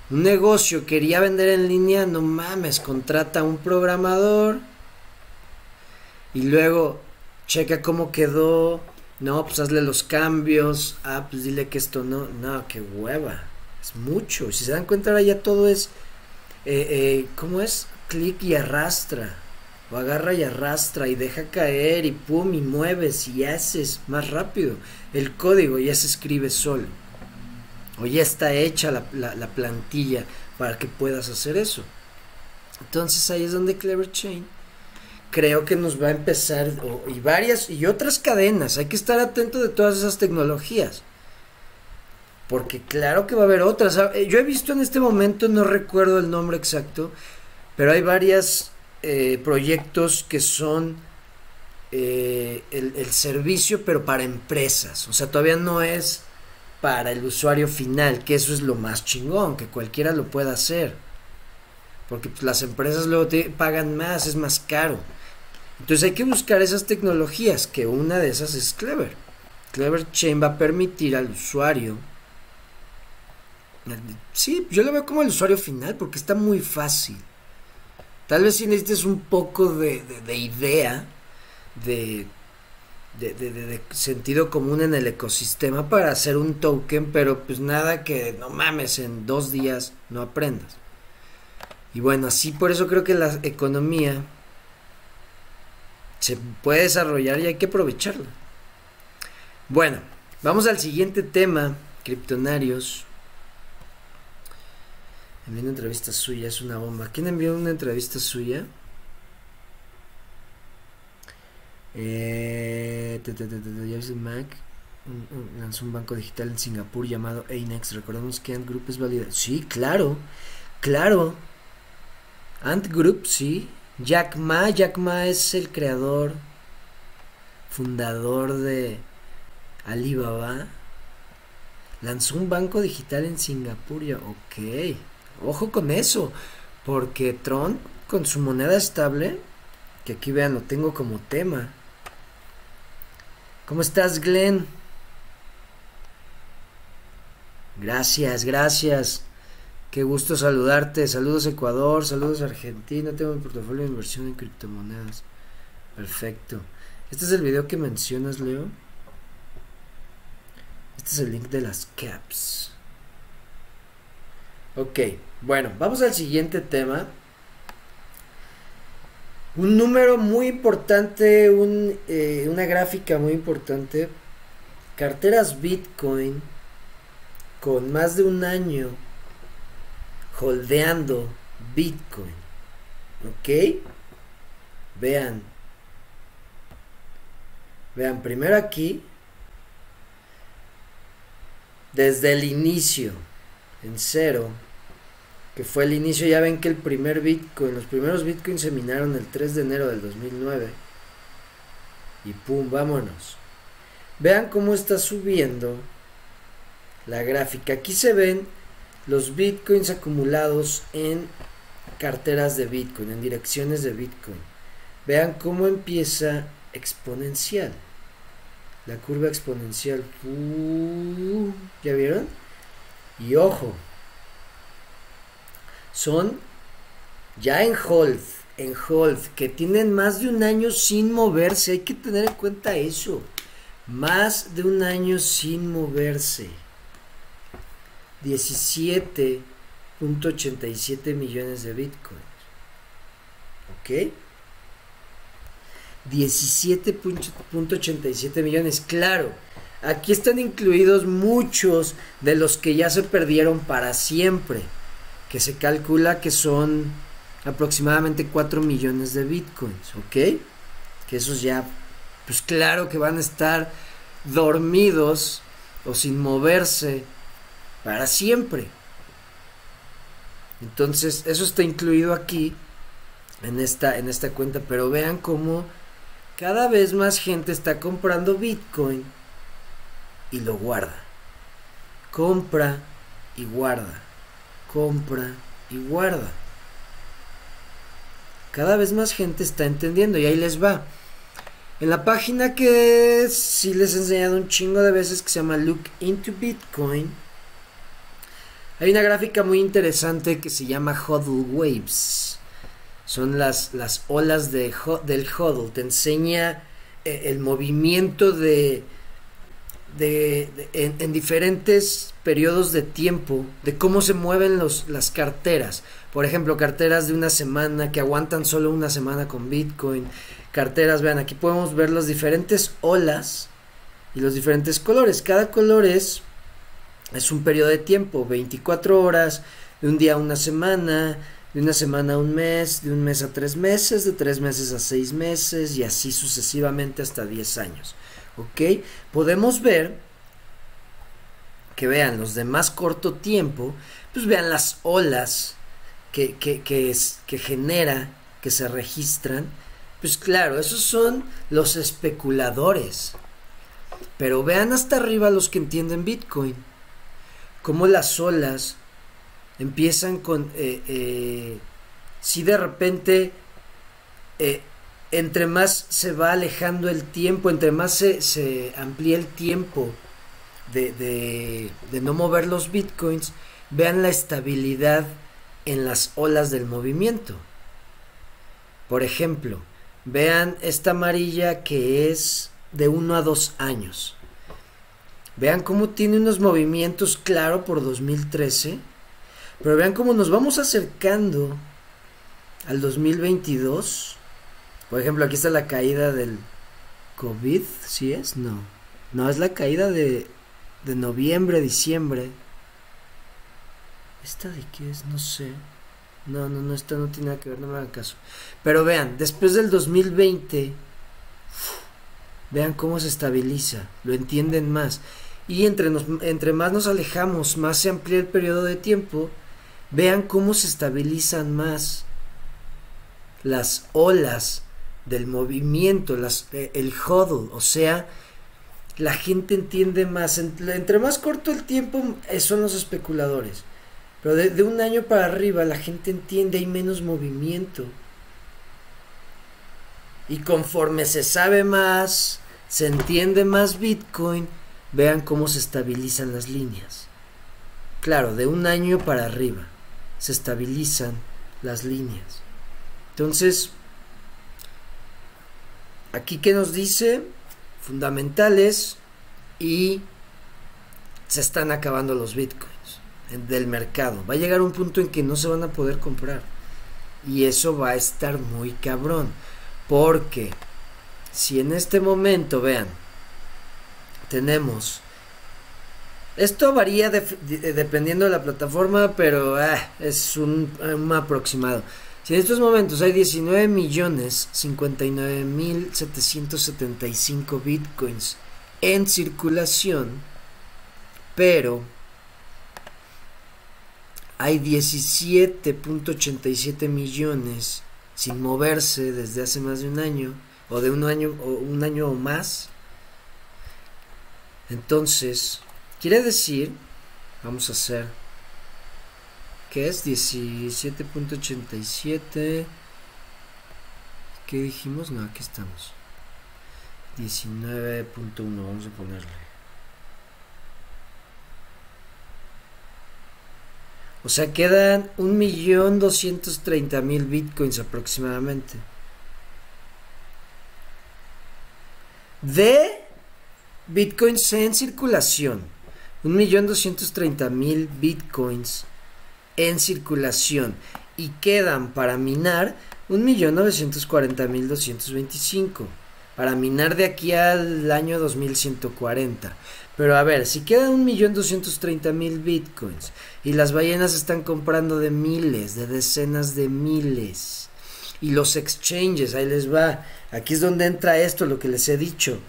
Un negocio quería vender en línea, no mames, contrata a un programador y luego checa cómo quedó, no, pues hazle los cambios. Ah, pues dile que esto no. No, qué hueva. Es mucho. Si se dan cuenta ahora ya todo es... Eh, eh, ¿Cómo es? Clic y arrastra. O agarra y arrastra y deja caer y pum y mueves y haces más rápido. El código ya se escribe solo. O ya está hecha la, la plantilla para que puedas hacer eso. Entonces ahí es donde Clever Chain creo que nos va a empezar, y varias, y otras cadenas, hay que estar atento de todas esas tecnologías. Porque claro que va a haber otras. Ah, yo he visto en este momento, no recuerdo el nombre exacto, pero hay varios eh, proyectos que son eh, el, servicio, pero para empresas. O sea, todavía no es para el usuario final, que eso es lo más chingón, que cualquiera lo pueda hacer. Porque pues, las empresas luego pagan más, es más caro. Entonces hay que buscar esas tecnologías, que una de esas es Clever. Clever Chain va a permitir al usuario. Sí, yo lo veo como el usuario final porque está muy fácil. Tal vez si necesites un poco de, de, idea, de, de, sentido común en el ecosistema para hacer un token, pero pues nada que no mames en dos días no aprendas. Y bueno, así por eso creo que la economía se puede desarrollar y hay que aprovecharlo. Bueno, vamos al siguiente tema, criptonarios. Envió una entrevista suya, es una bomba. ¿Quién envió una entrevista suya? Eh, Mac. lanzó un banco digital en Singapur llamado ANEX. Recordemos que Ant Group es válida. Sí, claro, claro. Ant Group, sí. Jack Ma, Jack Ma es el creador, fundador de Alibaba. Lanzó un banco digital en Singapur. Ok, ojo con eso. Porque Tron, con su moneda estable, que aquí vean, lo tengo como tema. ¿Cómo estás, Glenn? Gracias, gracias. Qué gusto saludarte. Saludos Ecuador, saludos Argentina. Tengo mi portafolio de inversión en criptomonedas. Perfecto. Este es el video que mencionas, Leo. Este es el link de las caps. Ok, bueno, vamos al siguiente tema. Un número muy importante, eh, una gráfica muy importante. Carteras Bitcoin con más de un año holdeando Bitcoin. ¿Ok? Vean. Vean, primero aquí. Desde el inicio, en cero, que fue el inicio, ya ven que el primer Bitcoin, los primeros Bitcoins se minaron el 3 de enero del 2009. Y pum, vámonos. Vean cómo está subiendo la gráfica. Aquí se ven los Bitcoins acumulados en carteras de Bitcoin, en direcciones de Bitcoin. Vean cómo empieza exponencial. La curva exponencial. ¿Ya vieron? Y ojo, son ya en hold, en hold, que tienen más de un año sin moverse. Hay que tener en cuenta eso. Más de un año sin moverse. 17.87 millones de bitcoins. ¿Ok? 17.87 millones. Claro, aquí están incluidos muchos de los que ya se perdieron para siempre que se calcula que son aproximadamente 4 millones de bitcoins, ¿ok? Que esos ya, pues claro que van a estar dormidos o sin moverse para siempre. Entonces, eso está incluido aquí en esta, en esta cuenta, pero vean cómo cada vez más gente está comprando Bitcoin y lo guarda. Compra y guarda compra y guarda. Cada vez más gente está entendiendo y ahí les va. En la página que sí les he enseñado un chingo de veces que se llama Look into Bitcoin, hay una gráfica muy interesante que se llama Huddle Waves. Son las, las olas de, del huddle. Te enseña eh, el movimiento de, de, en, diferentes periodos de tiempo de cómo se mueven los, las carteras. Por ejemplo, carteras de una semana que aguantan solo una semana con Bitcoin. Carteras, vean, aquí podemos ver las diferentes olas y los diferentes colores. Cada color es, es un periodo de tiempo, 24 horas, de un día a una semana, de una semana a un mes, de un mes a tres meses, de tres meses a seis meses y así sucesivamente hasta 10 años. ¿Ok? Podemos ver que vean los de más corto tiempo, pues vean las olas que, que, es, que genera, que se registran. Pues claro, esos son los especuladores. Pero vean hasta arriba los que entienden Bitcoin. Cómo las olas empiezan con... Eh, eh, si de repente eh, entre más se va alejando el tiempo, entre más se, amplía el tiempo de, no mover los bitcoins, vean la estabilidad en las olas del movimiento. Por ejemplo, vean esta amarilla que es de 1 a 2 años. Vean cómo tiene unos movimientos, claro, por 2013. Pero vean cómo nos vamos acercando al 2022 por ejemplo, aquí está la caída del COVID, ¿sí es? No. No, es la caída de, de noviembre, diciembre. ¿Esta de qué es? No sé. No, no, no, esta no tiene nada que ver, no me hagan caso. Pero vean, después del 2020, vean cómo se estabiliza, lo entienden más. Y entre, entre más nos alejamos, más se amplía el periodo de tiempo, vean cómo se estabilizan más las olas del movimiento, las, eh, el huddle, o sea, la gente entiende más. Entre más corto el tiempo eh, son los especuladores. Pero de, un año para arriba la gente entiende, hay menos movimiento. Y conforme se sabe más, se entiende más Bitcoin, vean cómo se estabilizan las líneas. Claro, de un año para arriba se estabilizan las líneas. Entonces, aquí que nos dice fundamentales y se están acabando los bitcoins del mercado. Va a llegar un punto en que no se van a poder comprar. Y eso va a estar muy cabrón. Porque si en este momento, vean, tenemos... Esto varía dependiendo de la plataforma, pero ah, es un, un aproximado. Si en estos momentos hay 19 millones 59 mil 775 bitcoins en circulación, pero hay 17.87 millones sin moverse desde hace más de un año, o de un año o un año o más. Entonces, quiere decir, vamos a hacer que es 17.87. ¿Qué dijimos? No, aquí estamos. 19.1, vamos a ponerle. O sea, quedan 1.230.000 bitcoins aproximadamente. De bitcoins en circulación. 1.230.000 bitcoins en circulación y quedan para minar 1.940.225 para minar de aquí al año 2140. Pero a ver, si quedan 1.230.000 bitcoins y las ballenas están comprando de miles, de decenas de miles, y los exchanges, ahí les va, aquí es donde entra esto, lo que les he dicho.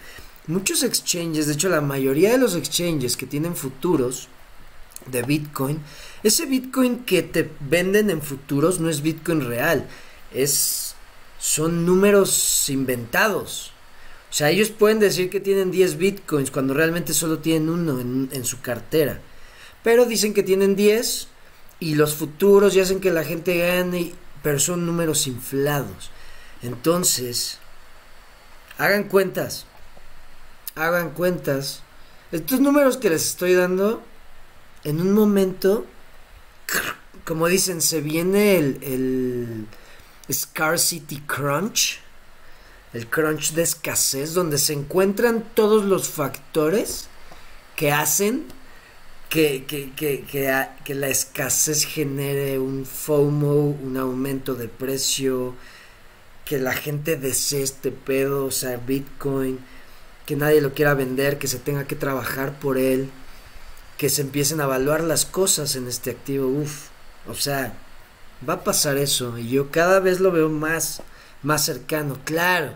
Muchos exchanges, de hecho la mayoría de los exchanges que tienen futuros de Bitcoin, ese Bitcoin que te venden en futuros no es Bitcoin real, es son números inventados. O sea, ellos pueden decir que tienen 10 Bitcoins cuando realmente solo tienen uno en, su cartera. Pero dicen que tienen 10 y los futuros ya hacen que la gente gane, pero son números inflados. Entonces, hagan cuentas. Hagan cuentas. Estos números que les estoy dando, en un momento como dicen, se viene el, el scarcity crunch, el crunch de escasez, donde se encuentran todos los factores que hacen que, que, que, que, la escasez genere un FOMO, un aumento de precio, que la gente desee este pedo, o sea, Bitcoin, que nadie lo quiera vender, que se tenga que trabajar por él, que se empiecen a evaluar las cosas en este activo. Uf, o sea, va a pasar eso y yo cada vez lo veo más, más cercano. Claro,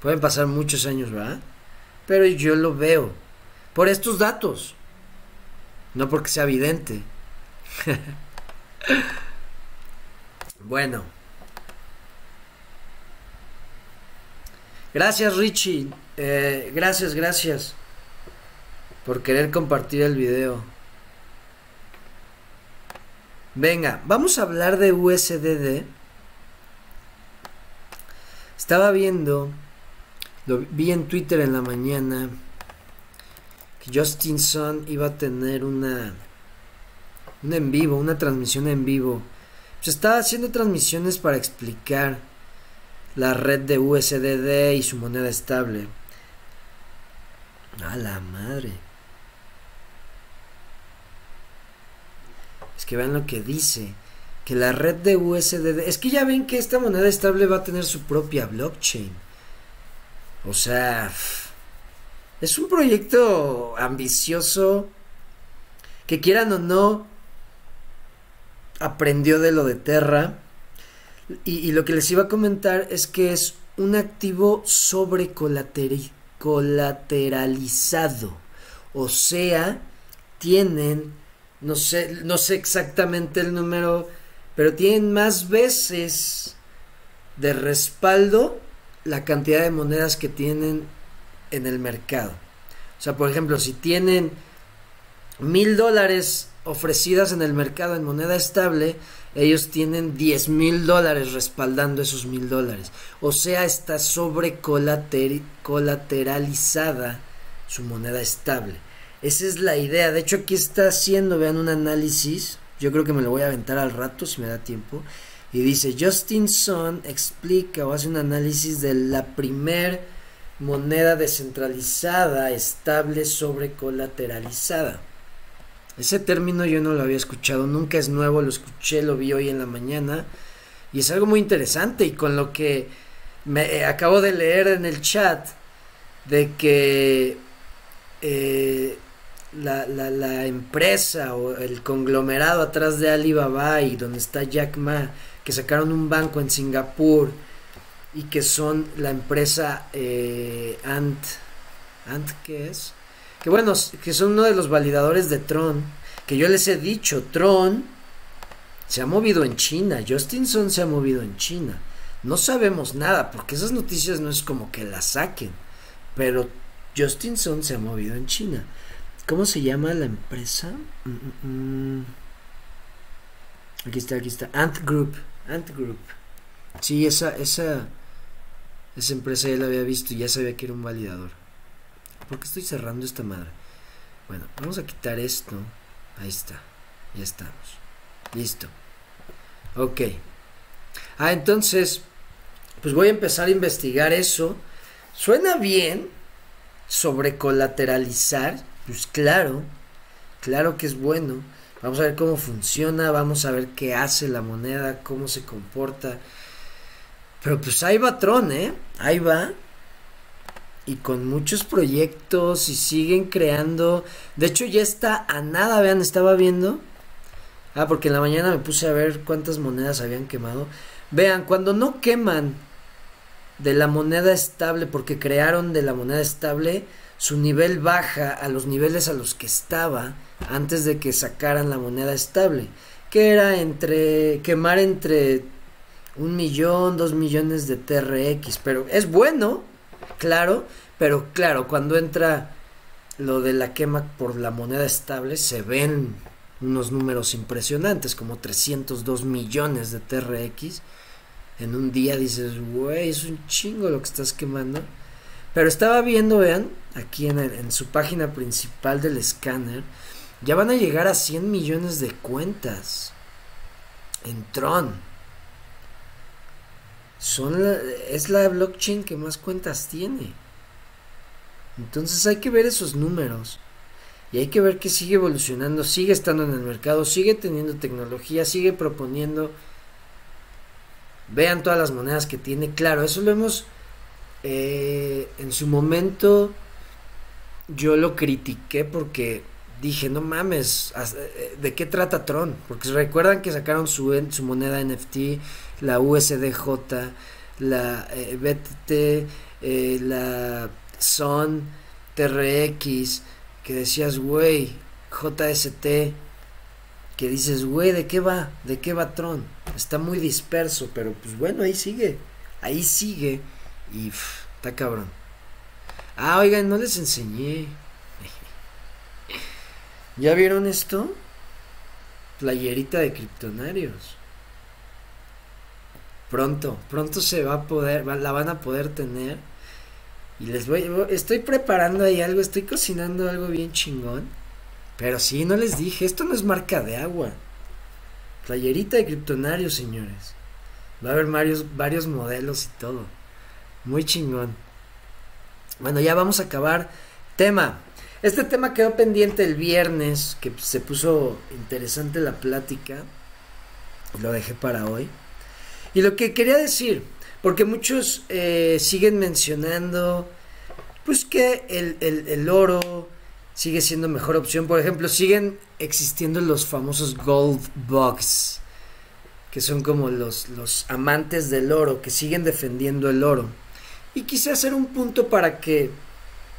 pueden pasar muchos años, ¿verdad? Pero yo lo veo por estos datos, no porque sea evidente. bueno. Gracias Richie. Eh, gracias, gracias por querer compartir el video. Venga, vamos a hablar de USDD. Estaba viendo, lo vi en Twitter en la mañana, que Justin Sun iba a tener una, una en vivo, una transmisión en vivo. Se estaba haciendo transmisiones para explicar la red de USDD y su moneda estable. A la madre. Es que vean lo que dice. Que la red de USDD... Es que ya ven que esta moneda estable va a tener su propia blockchain. O sea... Es un proyecto ambicioso. Que quieran o no... Aprendió de lo de Terra. Y, lo que les iba a comentar es que es un activo sobre colateralizado. O sea, tienen, no sé, no sé exactamente el número, pero tienen más veces de respaldo la cantidad de monedas que tienen en el mercado. O sea, por ejemplo, si tienen mil dólares ofrecidas en el mercado en moneda estable, ellos tienen 10 mil dólares respaldando esos mil dólares. O sea, está sobre colateralizada su moneda estable. Esa es la idea. De hecho, aquí está haciendo, vean, un análisis. Yo creo que me lo voy a aventar al rato si me da tiempo. Y dice, Justin Sun explica o hace un análisis de la primer moneda descentralizada estable sobre colateralizada. Ese término yo no lo había escuchado, nunca es nuevo, lo escuché, lo vi hoy en la mañana y es algo muy interesante y con lo que me eh, acabo de leer en el chat de que eh, la, la, la, empresa o el conglomerado atrás de Alibaba y donde está Jack Ma, que sacaron un banco en Singapur y que son la empresa eh, Ant, Ant, ¿qué es? que bueno, que son uno de los validadores de Tron, que yo les he dicho, Tron se ha movido en China, Justinson se ha movido en China. No sabemos nada, porque esas noticias no es como que las saquen, pero Justinson se ha movido en China. ¿Cómo se llama la empresa? Mm, mm, mm. Aquí está, aquí está. Ant Group. Ant Group. Sí, esa, esa, esa empresa ya la había visto y ya sabía que era un validador. ¿Por qué estoy cerrando esta madre? Bueno, vamos a quitar esto. Ahí está. Ya estamos. Listo. Ok. Ah, entonces, pues voy a empezar a investigar eso. Suena bien sobre colateralizar. Pues claro, claro que es bueno. Vamos a ver cómo funciona, vamos a ver qué hace la moneda, cómo se comporta. Pero pues ahí va Tron, ¿eh? Ahí va y con muchos proyectos y siguen creando. De hecho, ya está a nada, vean, estaba viendo. Ah, porque en la mañana me puse a ver cuántas monedas habían quemado. Vean, cuando no queman de la moneda estable, porque crearon de la moneda estable, su nivel baja a los niveles a los que estaba antes de que sacaran la moneda estable. Que era entre quemar entre un millón, dos millones de TRX. Pero es bueno, claro, pero claro, cuando entra lo de la quema por la moneda estable, se ven unos números impresionantes, como 302 millones de TRX. En un día dices, güey, es un chingo lo que estás quemando. Pero estaba viendo, vean, aquí en, su página principal del escáner, ya van a llegar a 100 millones de cuentas en Tron son es la blockchain que más cuentas tiene. Entonces hay que ver esos números. Y hay que ver que sigue evolucionando, sigue estando en el mercado, sigue teniendo tecnología, sigue proponiendo. Vean todas las monedas que tiene. Claro, eso lo hemos... Eh, en su momento yo lo critiqué porque dije, no mames, eh, ¿de qué trata Tron? Porque recuerdan que sacaron su, su moneda NFT, la USDJ, la eh, BTT, eh, la SON, TRX, que decías, güey, JST, que dices, güey, ¿de qué va? ¿De qué va Tron? Está muy disperso, pero pues bueno, ahí sigue, ahí sigue y está cabrón. Ah, oigan, no les enseñé. ¿Ya vieron esto? Playerita de criptonarios. Pronto, pronto se va a poder, la van a poder tener. Y les voy, estoy preparando ahí algo, estoy cocinando algo bien chingón. Pero sí, no les dije, esto no es marca de agua. Playerita de criptonarios, señores. Va a haber varios, varios modelos y todo. Muy chingón. Bueno, ya vamos a acabar. Tema. Este tema quedó pendiente el viernes, que se puso interesante la plática. Lo dejé para hoy. Y lo que quería decir, porque muchos eh, siguen mencionando, pues que el, el, oro sigue siendo mejor opción. Por ejemplo, siguen existiendo los famosos gold bugs, que son como los, los amantes del oro, que siguen defendiendo el oro. Y quise hacer un punto para que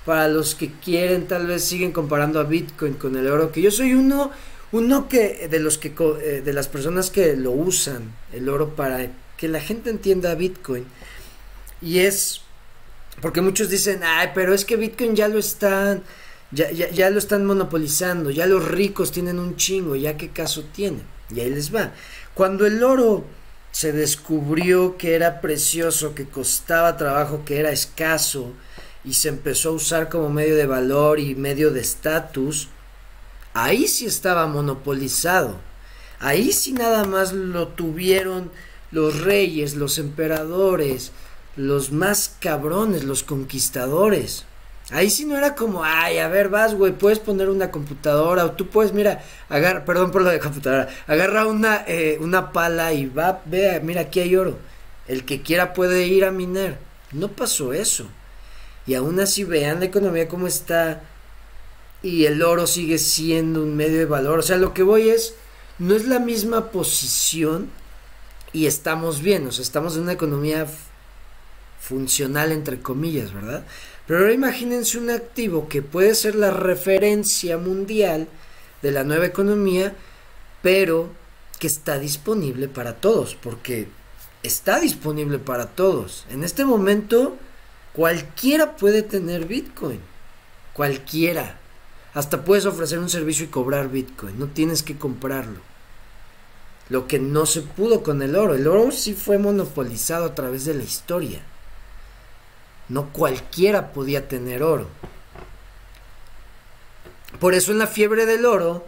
para los que quieren, tal vez siguen comparando a Bitcoin con el oro, que yo soy uno, uno que de los que eh, de las personas que lo usan el oro para que la gente entienda Bitcoin y es porque muchos dicen, ay, pero es que Bitcoin ya lo están, ya, ya, ya lo están monopolizando, ya los ricos tienen un chingo, ya qué caso tiene. Y ahí les va. Cuando el oro se descubrió que era precioso, que costaba trabajo, que era escaso, y se empezó a usar como medio de valor y medio de estatus, ahí sí estaba monopolizado. Ahí sí nada más lo tuvieron los reyes, los emperadores, los más cabrones, los conquistadores. Ahí sí no era como, ay, a ver, vas, güey, puedes poner una computadora o tú puedes, mira, agarra, perdón por lo de computadora, agarra una, eh, una pala y va, vea, mira, aquí hay oro. El que quiera puede ir a minar. No pasó eso. Y aún así vean la economía como está y el oro sigue siendo un medio de valor. O sea, lo que voy es, no es la misma posición y estamos bien, o sea, estamos en una economía funcional entre comillas, ¿verdad? Pero ahora imagínense un activo que puede ser la referencia mundial de la nueva economía, pero que está disponible para todos, porque está disponible para todos. En este momento Cualquiera puede tener Bitcoin. Cualquiera. Hasta puedes ofrecer un servicio y cobrar Bitcoin. No tienes que comprarlo. Lo que no se pudo con el oro. El oro sí fue monopolizado a través de la historia. No cualquiera podía tener oro. Por eso en la fiebre del oro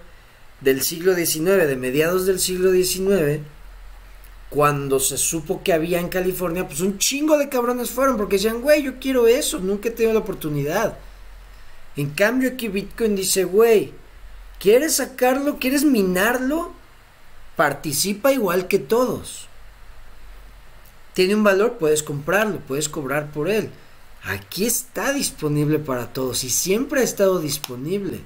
del siglo XIX, de mediados del siglo XIX, cuando se supo que había en California, pues un chingo de cabrones fueron porque decían, güey, yo quiero eso, nunca he tenido la oportunidad. En cambio aquí Bitcoin dice, güey, ¿quieres sacarlo? ¿Quieres minarlo? Participa igual que todos. Tiene un valor, puedes comprarlo, puedes cobrar por él. Aquí está disponible para todos y siempre ha estado disponible.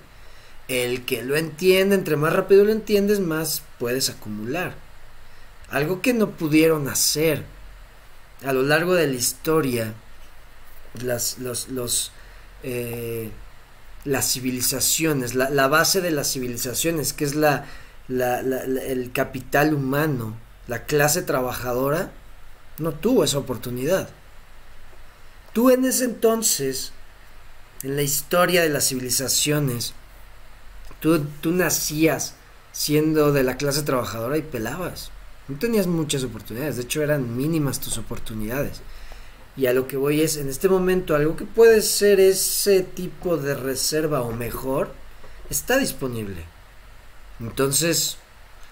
El que lo entiende, entre más rápido lo entiendes, más puedes acumular. Algo que no pudieron hacer a lo largo de la historia las, los, eh, las civilizaciones, la, base de las civilizaciones, que es la, el capital humano, la clase trabajadora, no tuvo esa oportunidad. Tú en ese entonces, en la historia de las civilizaciones, tú, tú nacías siendo de la clase trabajadora y pelabas. No tenías muchas oportunidades, de hecho eran mínimas tus oportunidades. Y a lo que voy es, en este momento, algo que puede ser ese tipo de reserva o mejor, está disponible. Entonces,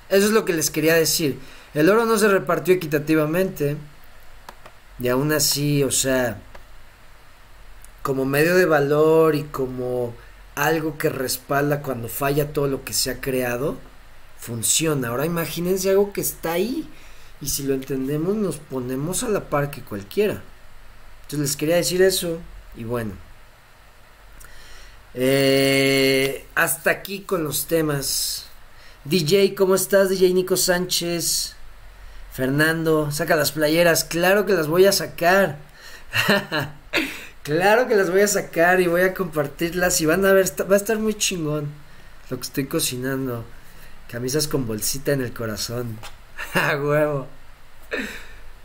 eso es lo que les quería decir. El oro no se repartió equitativamente. Y aún así, o sea, como medio de valor y como algo que respalda cuando falla todo lo que se ha creado, funciona. Ahora imagínense algo que está ahí y si lo entendemos nos ponemos a la par que cualquiera. Entonces les quería decir eso y bueno. Eh, hasta aquí con los temas. DJ, ¿cómo estás? DJ Nico Sánchez. Fernando, saca las playeras. Claro que las voy a sacar. claro que las voy a sacar y voy a compartirlas y van a ver, va a estar muy chingón lo que estoy cocinando. Camisas con bolsita en el corazón. ¡A huevo!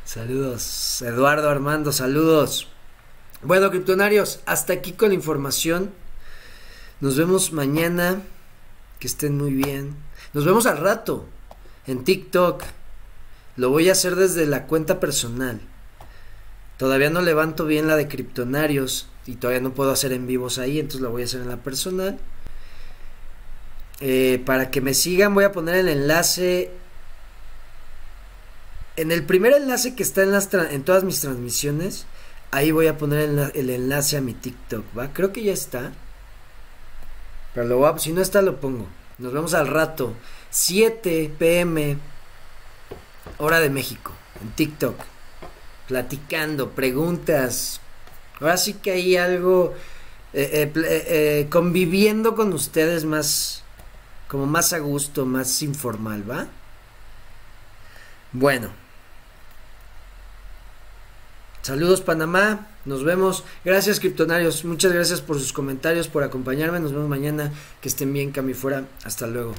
Saludos. Eduardo Armando, saludos. Bueno, criptonarios, hasta aquí con la información. Nos vemos mañana. Que estén muy bien. Nos vemos al rato en TikTok. Lo voy a hacer desde la cuenta personal. Todavía no levanto bien la de criptonarios y todavía no puedo hacer en vivos ahí, entonces lo voy a hacer en la personal. Eh, para que me sigan voy a poner el enlace. En el primer enlace que está en, todas mis transmisiones, ahí voy a poner el, enlace a mi TikTok, ¿va? Creo que ya está. Pero lo si no está, lo pongo. Nos vemos al rato. 7 pm, hora de México, en TikTok. Platicando, preguntas. Ahora sí que hay algo. Eh, eh, conviviendo con ustedes más como más a gusto, más informal, ¿va? Bueno. Saludos Panamá, nos vemos. Gracias Kryptonarios, muchas gracias por sus comentarios, por acompañarme. Nos vemos mañana. Que estén bien, Cami fuera. Hasta luego.